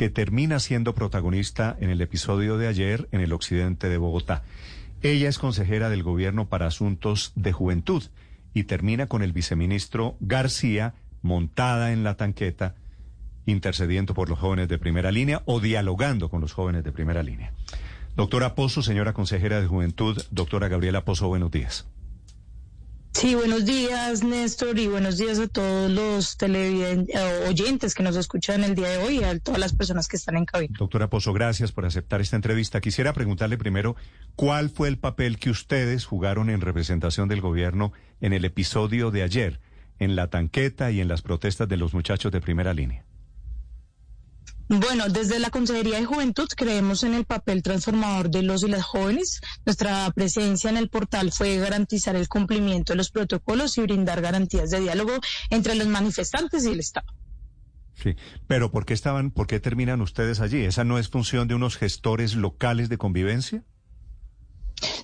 que termina siendo protagonista en el episodio de ayer en el occidente de Bogotá. Ella es consejera del gobierno para asuntos de juventud y termina con el viceministro García montada en la tanqueta, intercediendo por los jóvenes de primera línea o dialogando con los jóvenes de primera línea. Doctora Pozo, señora consejera de juventud, doctora Gabriela Pozo, buenos días. Sí, buenos días, Néstor, y buenos días a todos los televidentes, oyentes que nos escuchan el día de hoy y a todas las personas que están en cabina. Doctora Pozo, gracias por aceptar esta entrevista. Quisiera preguntarle primero, ¿cuál fue el papel que ustedes jugaron en representación del gobierno en el episodio de ayer, en la tanqueta y en las protestas de los muchachos de primera línea? Bueno, desde la Consejería de Juventud creemos en el papel transformador de los y las jóvenes. Nuestra presencia en el portal fue garantizar el cumplimiento de los protocolos y brindar garantías de diálogo entre los manifestantes y el Estado. Sí, pero ¿por qué estaban, por qué terminan ustedes allí? ¿Esa no es función de unos gestores locales de convivencia?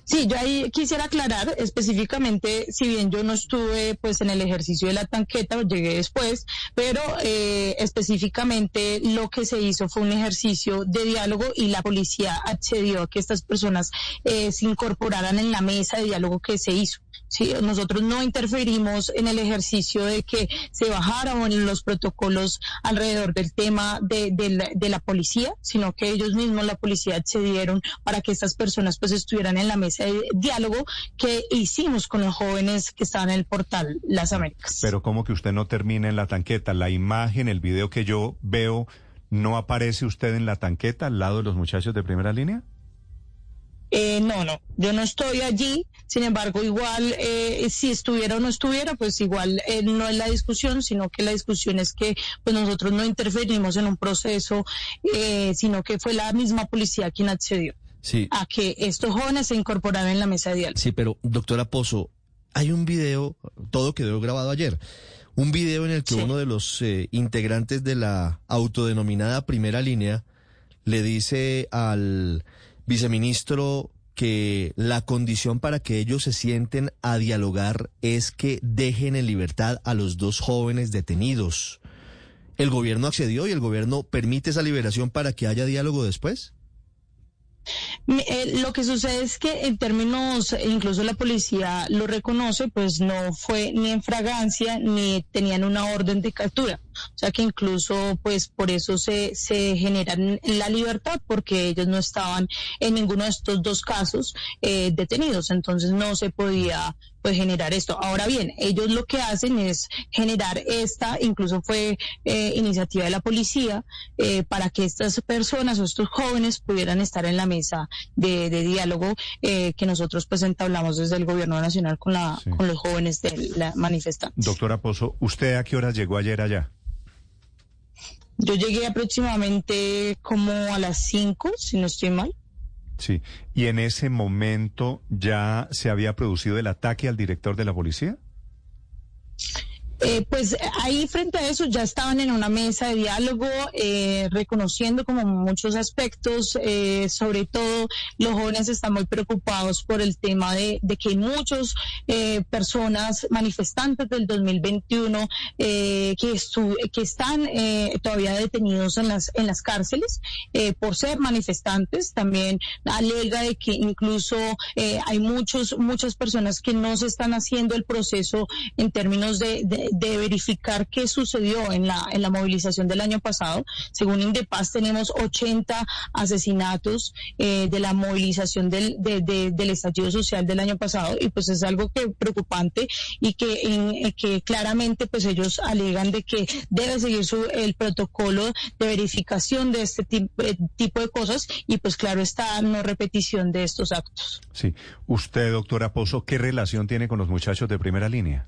Sí, yo ahí quisiera aclarar específicamente, si bien yo no estuve pues en el ejercicio de la tanqueta, llegué después, pero eh, específicamente lo que se hizo fue un ejercicio de diálogo y la policía accedió a que estas personas eh, se incorporaran en la mesa de diálogo que se hizo. Sí, nosotros no interferimos en el ejercicio de que se bajaron los protocolos alrededor del tema de, de, la, de, la, policía, sino que ellos mismos, la policía, accedieron para que estas personas pues estuvieran en la mesa de diálogo que hicimos con los jóvenes que estaban en el portal Las Américas. Pero como que usted no termina en la tanqueta, la imagen, el video que yo veo, ¿no aparece usted en la tanqueta al lado de los muchachos de primera línea? Eh, no, no, yo no estoy allí, sin embargo, igual eh, si estuviera o no estuviera, pues igual eh, no es la discusión, sino que la discusión es que pues nosotros no interferimos en un proceso, eh, sino que fue la misma policía quien accedió sí. a que estos jóvenes se incorporaran en la mesa de diálogo. Sí, pero doctora Pozo, hay un video, todo quedó grabado ayer, un video en el que Sí. uno de los eh, integrantes de la autodenominada primera línea le dice al viceministro que la condición para que ellos se sienten a dialogar es que dejen en libertad a los dos jóvenes detenidos. ¿El gobierno accedió y el gobierno permite esa liberación para que haya diálogo después? Eh, lo que sucede es que en términos, incluso la policía lo reconoce, pues no fue ni en fragancia ni tenían una orden de captura. O sea que incluso pues por eso se, se generan la libertad porque ellos no estaban en ninguno de estos dos casos eh, detenidos. Entonces no se podía pues generar esto. Ahora bien, ellos lo que hacen es generar esta, incluso fue eh, iniciativa de la policía, eh, para que estas personas o estos jóvenes pudieran estar en la mesa de, de diálogo eh, que nosotros pues entablamos desde el gobierno nacional con, la, Sí. con los jóvenes de la manifestantes. Doctora Pozo, ¿usted a qué horas llegó ayer allá? Yo llegué aproximadamente como a las 5, si no estoy mal. Sí. ¿Y en ese momento ya se había producido el ataque al director de la policía? Eh, pues eh, ahí frente a eso ya estaban en una mesa de diálogo, eh, reconociendo como muchos aspectos, eh, sobre todo los jóvenes están muy preocupados por el tema de, de que hay muchos eh, personas manifestantes del 2021 eh, que, que están todavía detenidos en las, en las cárceles por ser manifestantes. También alega de que incluso hay muchos, muchas personas que no se están haciendo el proceso en términos de- de verificar qué sucedió en la, en la movilización del año pasado. Según Indepaz tenemos 80 asesinatos eh, de la movilización del, de- de- del estallido social del año pasado y pues es algo que preocupante y que, en- que claramente pues ellos alegan de que debe seguir su, el protocolo de verificación de este tipo, eh, tipo de cosas y pues claro está no repetición de estos actos. Sí. ¿Usted, doctora Pozo, qué relación tiene con los muchachos de primera línea?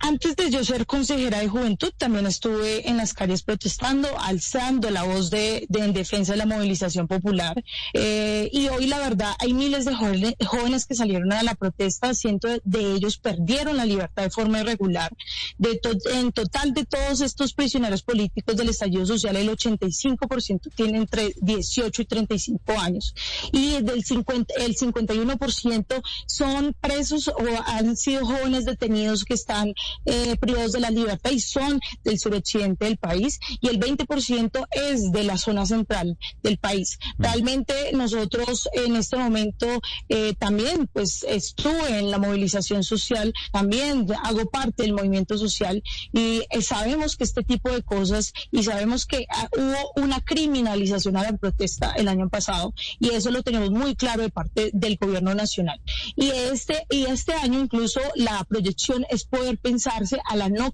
antes de yo ser consejera de juventud, también estuve en las calles protestando, alzando la voz de, en defensa de la movilización popular. Eh, y hoy, la verdad, hay miles de jóvenes, que salieron a la protesta, cientos de ellos perdieron la libertad de forma irregular. De en total, de todos estos prisioneros políticos del estallido social, el 85% tiene entre 18 y 35 años. Y del 50, el 51% son presos o han sido jóvenes detenidos que están eh, privados de la libertad y son del suroccidente del país y el 20% es de la zona central del país. Mm. Realmente nosotros en este momento eh, también pues estuve en la movilización social, también hago parte del movimiento social y eh, sabemos que este tipo de cosas y sabemos que ah, hubo una criminalización a la protesta el año pasado y eso lo tenemos muy claro de parte del gobierno nacional. Y este, y este año incluso la proyección es poder pensarse a la no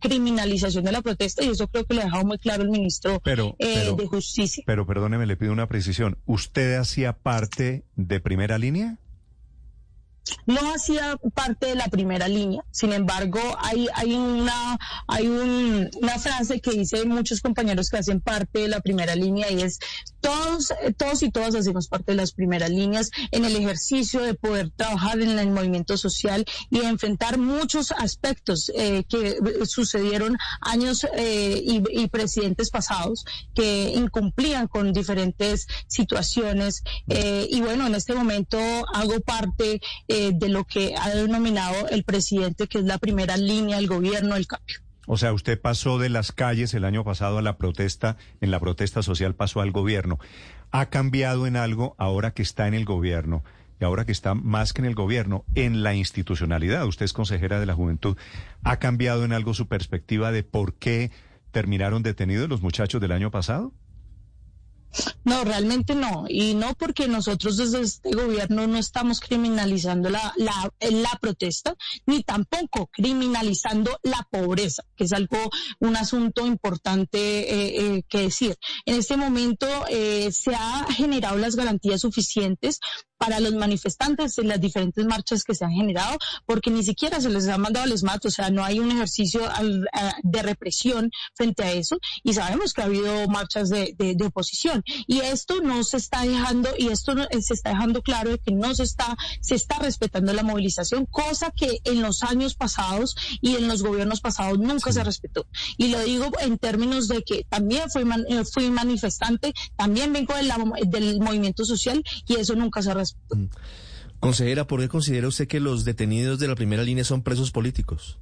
criminalización de la protesta y eso creo que lo ha dejado muy claro el ministro eh, de Justicia. Pero perdóneme, le pido una precisión. ¿Usted hacía parte de primera línea? no hacía parte de la primera línea. Sin embargo, hay, hay, una, hay una frase que dice muchos compañeros que hacen parte de la primera línea y es todos, todos y todas hacemos parte de las primeras líneas en el ejercicio de poder trabajar en el movimiento social y enfrentar muchos aspectos eh, que sucedieron años eh, y, presidentes pasados que incumplían con diferentes situaciones. Eh, y bueno, en este momento hago parte de lo que ha denominado el presidente, que es la primera línea del gobierno del cambio. O sea, usted pasó de las calles el año pasado a la protesta, en la protesta social pasó al gobierno. ¿Ha cambiado en algo ahora que está en el gobierno? Y ahora que está más que en el gobierno, en la institucionalidad, usted es consejera de la juventud, ¿ha cambiado en algo su perspectiva de por qué terminaron detenidos los muchachos del año pasado? No, realmente no. Y no porque nosotros desde este gobierno no estamos criminalizando la, la, protesta, ni tampoco criminalizando la pobreza, que es algo, un asunto importante eh, eh, que decir. En este momento eh, se ha generado las garantías suficientes para los manifestantes en las diferentes marchas que se han generado, porque ni siquiera se les ha mandado al SMAT, o sea, no hay un ejercicio de represión frente a eso, y sabemos que ha habido marchas de, oposición. Y esto no se está dejando, y esto se está dejando claro de que no se está, se está respetando la movilización, cosa que en los años pasados y en los gobiernos pasados nunca se respetó. Y lo digo en términos de que también fui, eh, fui manifestante, también vengo del movimiento social, y eso nunca se respetó. Mm. Consejera, ¿por qué considera usted que los detenidos de la primera línea son presos políticos?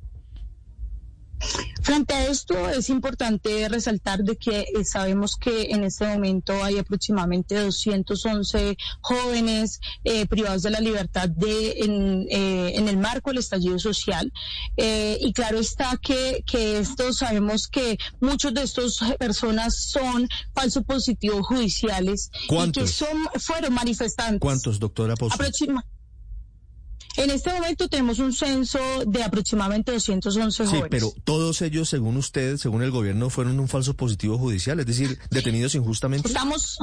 Frente a esto es importante resaltar de que eh, sabemos que en este momento hay aproximadamente 211 jóvenes eh, privados de la libertad de, en, eh, en, el marco del estallido social. Y claro está que, que esto sabemos que muchos de estos personas son falsos positivos judiciales y que son fueron manifestantes. ¿Cuántos, doctora en este momento tenemos un censo de aproximadamente 211 jóvenes. Sí, pero todos ellos, según usted, según el gobierno, fueron un falso positivo judicial, es decir, detenidos injustamente. Estamos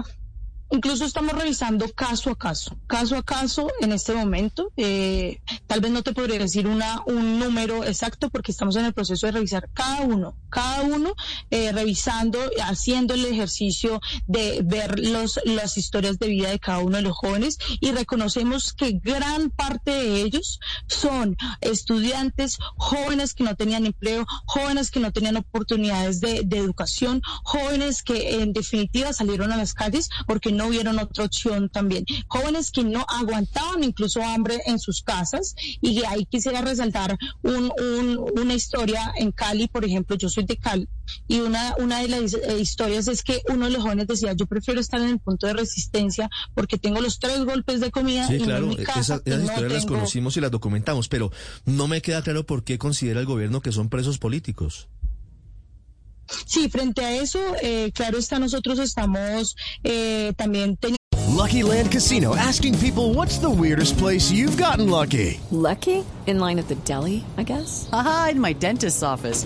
Incluso estamos revisando caso a caso, caso a caso en este momento. Eh, tal vez no te podría decir una, un número exacto porque estamos en el proceso de revisar cada uno, cada uno eh, revisando, haciendo el ejercicio de ver los, las historias de vida de cada uno de los jóvenes y reconocemos que gran parte de ellos son estudiantes, jóvenes que no tenían empleo, jóvenes que no tenían oportunidades de, de educación, jóvenes que en definitiva salieron a las calles porque no hubieron otra opción también. Jóvenes que no aguantaban incluso hambre en sus casas y ahí quisiera resaltar un, una historia en Cali, por ejemplo, yo soy de Cali y una, una de las eh, historias es que uno de los jóvenes decía, yo prefiero estar en el punto de resistencia porque tengo los tres golpes de comida y claro, en mi casa esas historias las conocimos y las documentamos, pero no me queda claro por qué considera el gobierno que son presos políticos. Sí, frente a eso, eh, claro está, nosotros estamos eh, también teniendo... Lucky Land Casino, asking people what's the weirdest place you've gotten lucky. Lucky? In line at the deli, I guess. Aha, in my dentist's office.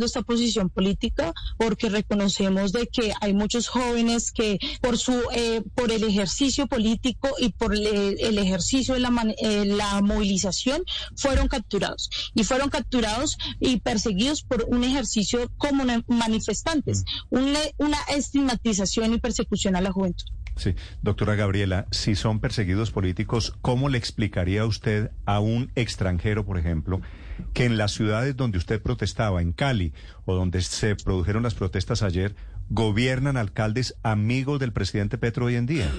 Esta posición política porque reconocemos de que hay muchos jóvenes que por su eh, por el ejercicio político y por el, el ejercicio de la, man, eh, la movilización fueron capturados y fueron capturados y perseguidos por un ejercicio como manifestantes, una, una estigmatización y persecución a la juventud. Sí, doctora Gabriela, si son perseguidos políticos, ¿cómo le explicaría usted a un extranjero, por ejemplo, que en las ciudades donde usted protestaba, en Cali, o donde se produjeron las protestas ayer, gobiernan alcaldes amigos del presidente Petro hoy en día?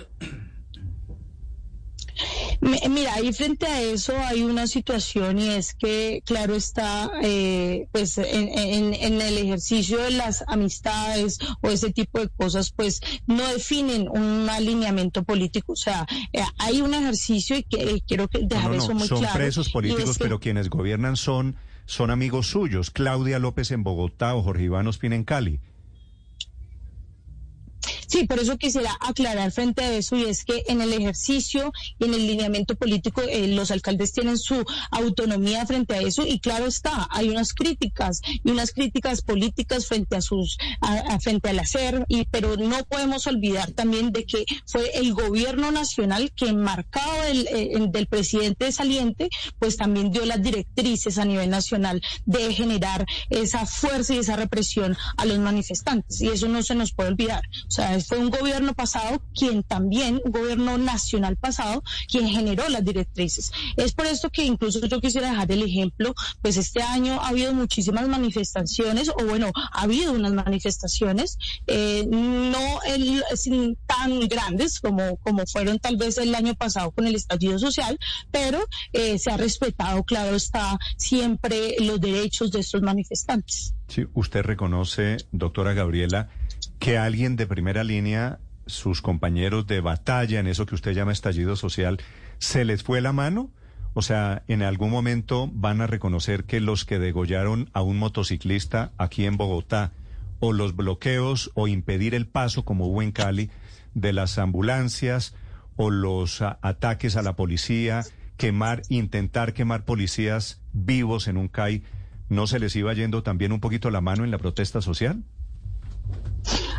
Mira, ahí frente a eso hay una situación y es que, claro está, eh, pues en, en, el ejercicio de las amistades o ese tipo de cosas, pues no definen un alineamiento político. O sea, eh, hay un ejercicio y que quiero que dejar no, no, eso muy son claro. Son presos políticos, que, pero quienes gobiernan son, son amigos suyos. Claudia López en Bogotá o Jorge Iván Ospina en Cali. Sí, por eso quisiera aclarar frente a eso y es que en el ejercicio y en el lineamiento político eh, los alcaldes tienen su autonomía frente a eso y claro está, hay unas críticas y unas críticas políticas frente a sus a, frente al hacer y pero no podemos olvidar también de que fue el gobierno nacional que marcado el, eh, del presidente saliente pues también dio las directrices a nivel nacional de generar esa fuerza y esa represión a los manifestantes y eso no se nos puede olvidar. O sea, fue un gobierno pasado quien también, un gobierno nacional pasado, quien generó las directrices. Es por esto que incluso yo quisiera dejar el ejemplo, pues este año ha habido muchísimas manifestaciones, o bueno, ha habido unas manifestaciones, eh, no tan grandes como, como fueron tal vez el año pasado con el estallido social, pero eh, se ha respetado, claro está, siempre los derechos de estos manifestantes. Sí, usted reconoce, doctora Gabriela, que alguien de primera línea, sus compañeros de batalla en eso que usted llama estallido social, se les fue la mano? O sea, en algún momento van a reconocer que los que degollaron a un motociclista aquí en Bogotá, o los bloqueos o impedir el paso, como hubo en Cali, de las ambulancias, o los a, ataques a la policía, quemar, intentar quemar policías vivos en un CAI, ¿no se les iba yendo también un poquito la mano en la protesta social?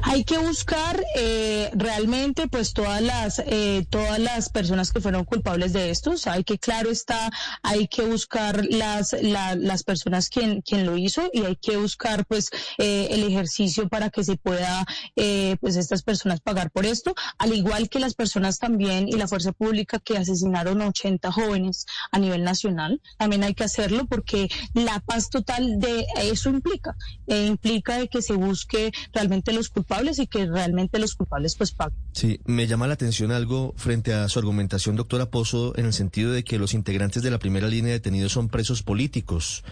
Hay que buscar eh, realmente pues todas las eh, todas las personas que fueron culpables de esto. O sea, hay que claro está, hay que buscar las la, las personas quien quien lo hizo y hay que buscar pues eh, el ejercicio para que se pueda eh, pues estas personas pagar por esto, al igual que las personas también y la fuerza pública que asesinaron a 80 jóvenes a nivel nacional. También hay que hacerlo porque la paz total de eso implica eh, implica de que se busque realmente los y que realmente los culpables pues. Sí, me llama la atención algo frente a su argumentación, doctora Pozo, en el sentido de que los integrantes de la primera línea de detenidos son presos políticos.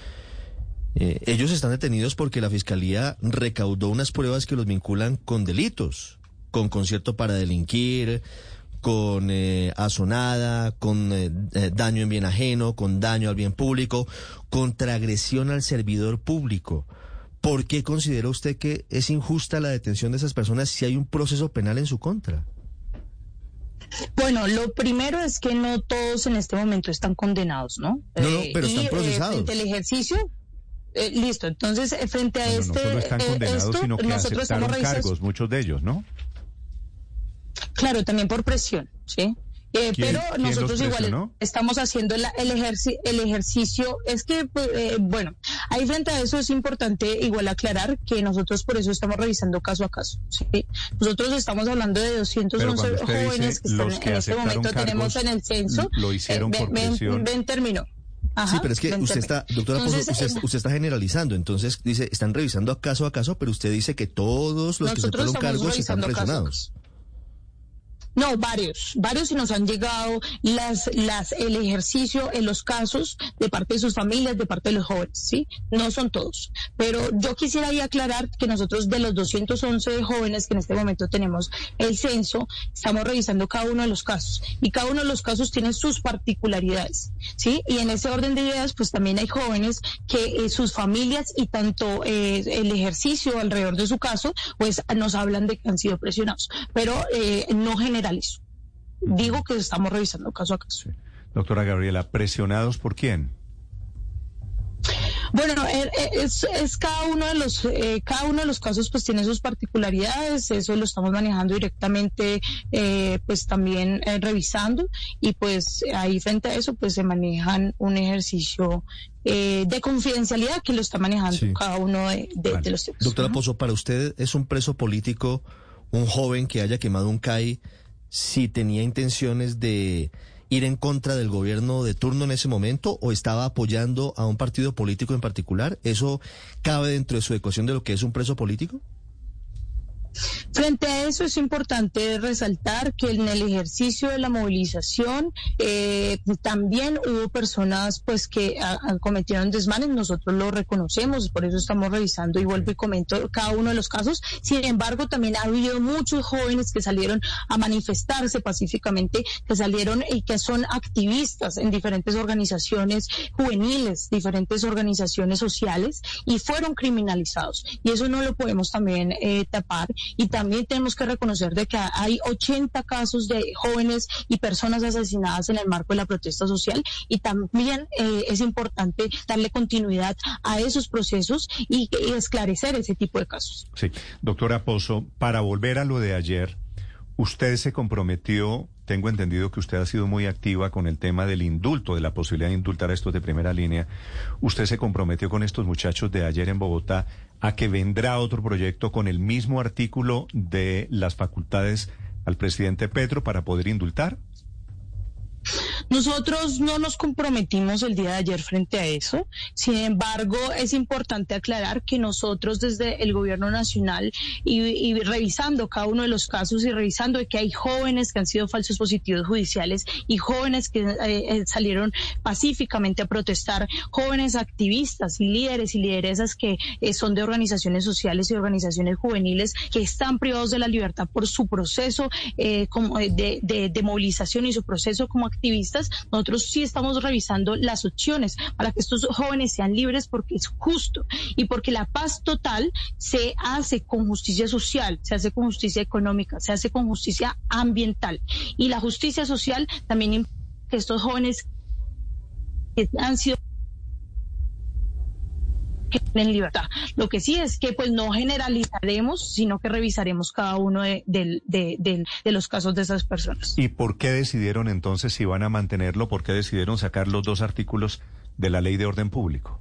Eh, ellos están detenidos porque la Fiscalía recaudó unas pruebas que los vinculan con delitos, con concierto para delinquir, con eh, asonada, con eh, daño en bien ajeno, con daño al bien público, contra agresión al servidor público. ¿Por qué considera usted que es injusta la detención de esas personas si hay un proceso penal en su contra? Bueno, lo primero es que no todos en este momento están condenados, ¿no? No, no pero están y, procesados. Eh, frente al ejercicio, eh, listo. Entonces, frente a este. No solo están condenados, esto, sino que nosotros aceptaron cargos, muchos de ellos, ¿no? Claro, también por presión, ¿sí? Eh, ¿Quién, pero nosotros igual estamos haciendo la- el, ejerci- el ejercicio. Es que, pues, eh, bueno, ahí frente a eso es importante igual aclarar que nosotros por eso estamos revisando caso a caso. ¿sí? Nosotros estamos hablando de Pero 211 cuando usted jóvenes que están que en este momento tenemos en el censo. lo hicieron Eh, por ven, presión. ven, término. Ajá, sí, pero es que ven, usted está, doctora Pozo, Entonces, usted, usted está generalizando. Entonces dice, están revisando caso a caso, pero usted dice que todos los que estamos cargos están presionados. caso. No, varios, varios y nos han llegado las, las, el ejercicio en los casos de parte de sus familias, de parte de los jóvenes, ¿sí? No son todos. Pero yo quisiera ahí aclarar que nosotros de los 211 jóvenes que en este momento tenemos el censo, estamos revisando cada uno de los casos y cada uno de los casos tiene sus particularidades, ¿sí? Y en ese orden de ideas, pues también hay jóvenes que eh, sus familias y tanto eh, el ejercicio alrededor de su caso, pues nos hablan de que han sido presionados, pero eh, no Digo que estamos revisando caso a caso. Doctora Gabriela, ¿presionados por quién? Bueno, eh, eh, es, es, cada uno de los eh, cada uno de los casos pues tiene sus particularidades, eso lo estamos manejando directamente eh, pues también eh, revisando y pues ahí frente a eso pues se manejan un ejercicio de confidencialidad que lo está manejando sí. cada uno de, de, vale. de los temas. Doctora Pozo, para usted es un preso político un joven que haya quemado un CAI si tenía intenciones de ir en contra del gobierno de turno en ese momento o estaba apoyando a un partido político en particular? ¿Eso cabe dentro de su ecuación de lo que es un preso político? Frente a eso es importante resaltar que en el ejercicio de la movilización eh, también hubo personas pues que cometieron desmanes, nosotros lo reconocemos, por eso estamos revisando y vuelvo y comento cada uno de los casos. Sin embargo, también ha habido muchos jóvenes que salieron a manifestarse pacíficamente, que salieron y que son activistas en diferentes organizaciones juveniles, diferentes organizaciones sociales y fueron criminalizados. Y eso no lo podemos también eh, tapar y también tenemos que reconocer de que hay 80 casos de jóvenes y personas asesinadas en el marco de la protesta social y también eh, es importante darle continuidad a esos procesos y, y, esclarecer ese tipo de casos. Sí, doctora Pozo, para volver a lo de ayer, usted se comprometió, tengo entendido que usted ha sido muy activa con el tema del indulto, de la posibilidad de indultar a estos de primera línea. Usted se comprometió con estos muchachos de ayer en Bogotá a que vendrá otro proyecto con el mismo artículo de las facultades al presidente Petro para poder indultar? Nosotros no nos comprometimos el día de ayer frente a eso. Sin embargo, es importante aclarar que nosotros desde el gobierno nacional y, revisando cada uno de los casos y revisando que hay jóvenes que han sido falsos positivos judiciales y jóvenes que eh, salieron pacíficamente a protestar, jóvenes activistas y líderes y lideresas que eh, son de organizaciones sociales y organizaciones juveniles que están privados de la libertad por su proceso eh, de, de movilización y su proceso como activistas, nosotros sí estamos revisando las opciones para que estos jóvenes sean libres porque es justo y porque la paz total se hace con justicia social, se hace con justicia económica, se hace con justicia ambiental. Y la justicia social también que estos jóvenes que han sido en libertad. Lo que sí es que pues no generalizaremos, sino que revisaremos cada uno de, de, los casos de esas personas. ¿Y por qué decidieron entonces si van a mantenerlo? ¿Por qué decidieron sacar los dos artículos de la ley de orden público?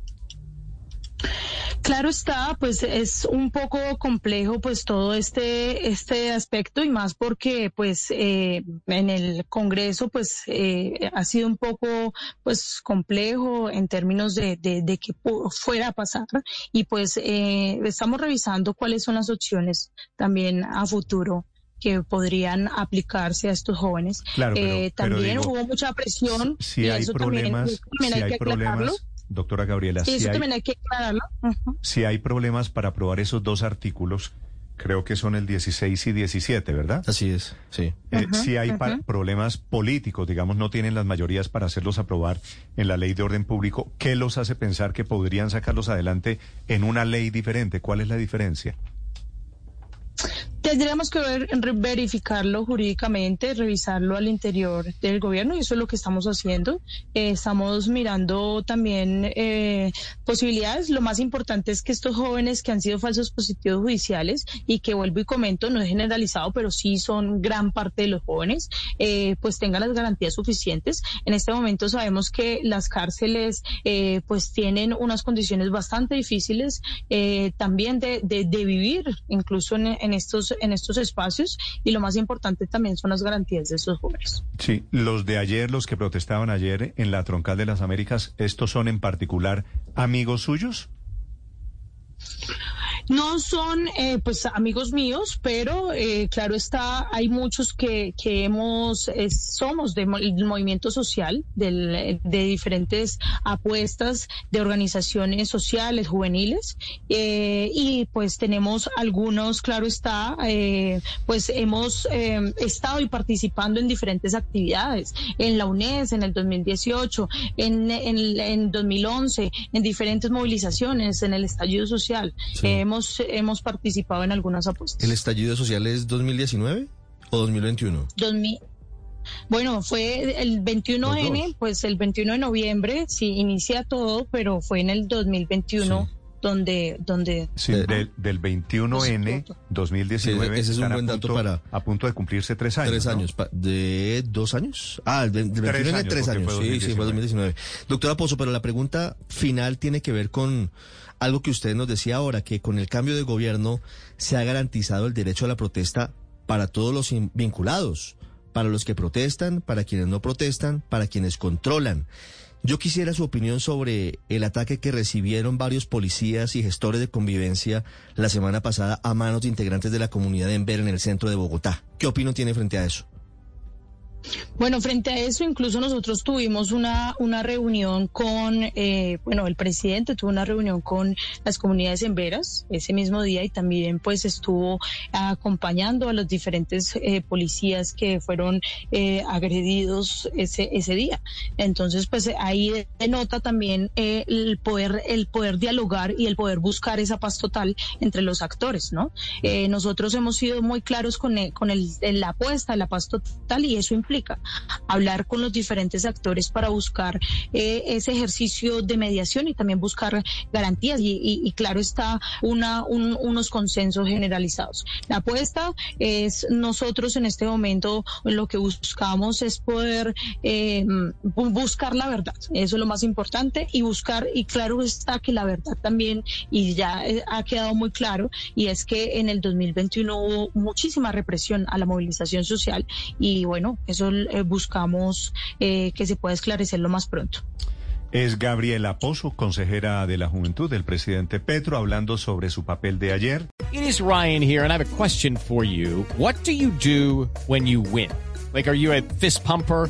Claro está, pues es un poco complejo pues todo este este aspecto y más porque pues eh, en el Congreso pues eh, ha sido un poco pues complejo en términos de, de, de que fuera a pasar y pues eh, estamos revisando cuáles son las opciones también a futuro que podrían aplicarse a estos jóvenes. Claro, pero, eh, también pero digo, hubo mucha presión. Si y hay eso problemas, también, también si hay hay que problemas, aclararlo. Doctora Gabriela, Sí, si eso hay, también hay que aclararlo. Ujú. si hay problemas para aprobar esos dos artículos, creo que son el 16 y 17, ¿verdad? Así es, sí. Eh, si hay problemas políticos, digamos, no tienen las mayorías para hacerlos aprobar en la ley de orden público, ¿qué los hace pensar que podrían sacarlos adelante en una ley diferente? ¿Cuál es la diferencia? Tendríamos que ver- verificarlo jurídicamente, revisarlo al interior del gobierno y eso es lo que estamos haciendo. Eh, estamos mirando también eh, posibilidades. Lo más importante es que estos jóvenes que han sido falsos positivos judiciales y que vuelvo y comento, no es generalizado, pero sí son gran parte de los jóvenes, eh, pues tengan las garantías suficientes. En este momento sabemos que las cárceles eh, pues tienen unas condiciones bastante difíciles eh, también de, de- de vivir, incluso en, en estos en estos espacios y lo más importante también son las garantías de esos jóvenes. Sí, los de ayer, los que protestaban ayer en la Troncal de las Américas, ¿estos son en particular amigos suyos? No son eh, pues amigos míos, pero eh, claro está, hay muchos que, que hemos, eh, somos del movimiento social, del, de diferentes apuestas de organizaciones sociales, juveniles, y pues tenemos algunos, claro está, pues hemos estado y participando en diferentes actividades, en la UNES en el 2018, en, en, en 2011, en diferentes movilizaciones, en el estallido social. hemos hemos, participado en algunas apuestas. ¿El estallido social es 2019 o 2021? 2000. Bueno, fue el 21N, pues el 21 de noviembre, sí, inicia todo, pero fue en el 2021. Donde donde sí, del, 21N 2019 ese es un buen dato para a punto de cumplirse tres años tres años de dos años ah el, 21N tres años, sí sí fue 2019 doctora Pozo pero la pregunta final tiene que ver con algo que usted nos decía ahora, que con el cambio de gobierno se ha garantizado el derecho a la protesta para todos los vinculados, para los que protestan, para quienes no protestan, para quienes controlan. Yo quisiera su opinión sobre el ataque que recibieron varios policías y gestores de convivencia la semana pasada a manos de integrantes de la comunidad de Enver en el centro de Bogotá. ¿Qué opinión tiene frente a eso? Bueno, frente a eso, incluso nosotros tuvimos una, una reunión con, eh, bueno, el presidente tuvo una reunión con las comunidades en Veras ese mismo día y también pues estuvo acompañando a los diferentes eh, policías que fueron eh, agredidos ese, ese día. Entonces, pues ahí denota también el poder, el poder dialogar y el poder buscar esa paz total entre los actores, ¿no? nosotros hemos sido muy claros con, con el, la apuesta de la paz total y eso implica hablar con los diferentes actores para buscar eh, ese ejercicio de mediación y también buscar garantías y, claro está una, unos consensos generalizados. La apuesta es nosotros en este momento lo que buscamos es poder eh, buscar la verdad, eso es lo más importante y buscar y claro está que la verdad también y ya eh, ha quedado muy claro y es que en el 2021 hubo muchísima represión a la movilización social y bueno, eso eh, buscamos eh, que se pueda esclarecer lo más pronto. Es Gabriela Pozo, consejera de la Juventud del presidente Petro, hablando sobre su papel de ayer. It is Ryan here, and I have a question for you. What do you do when you win? Like, are you a fist pumper?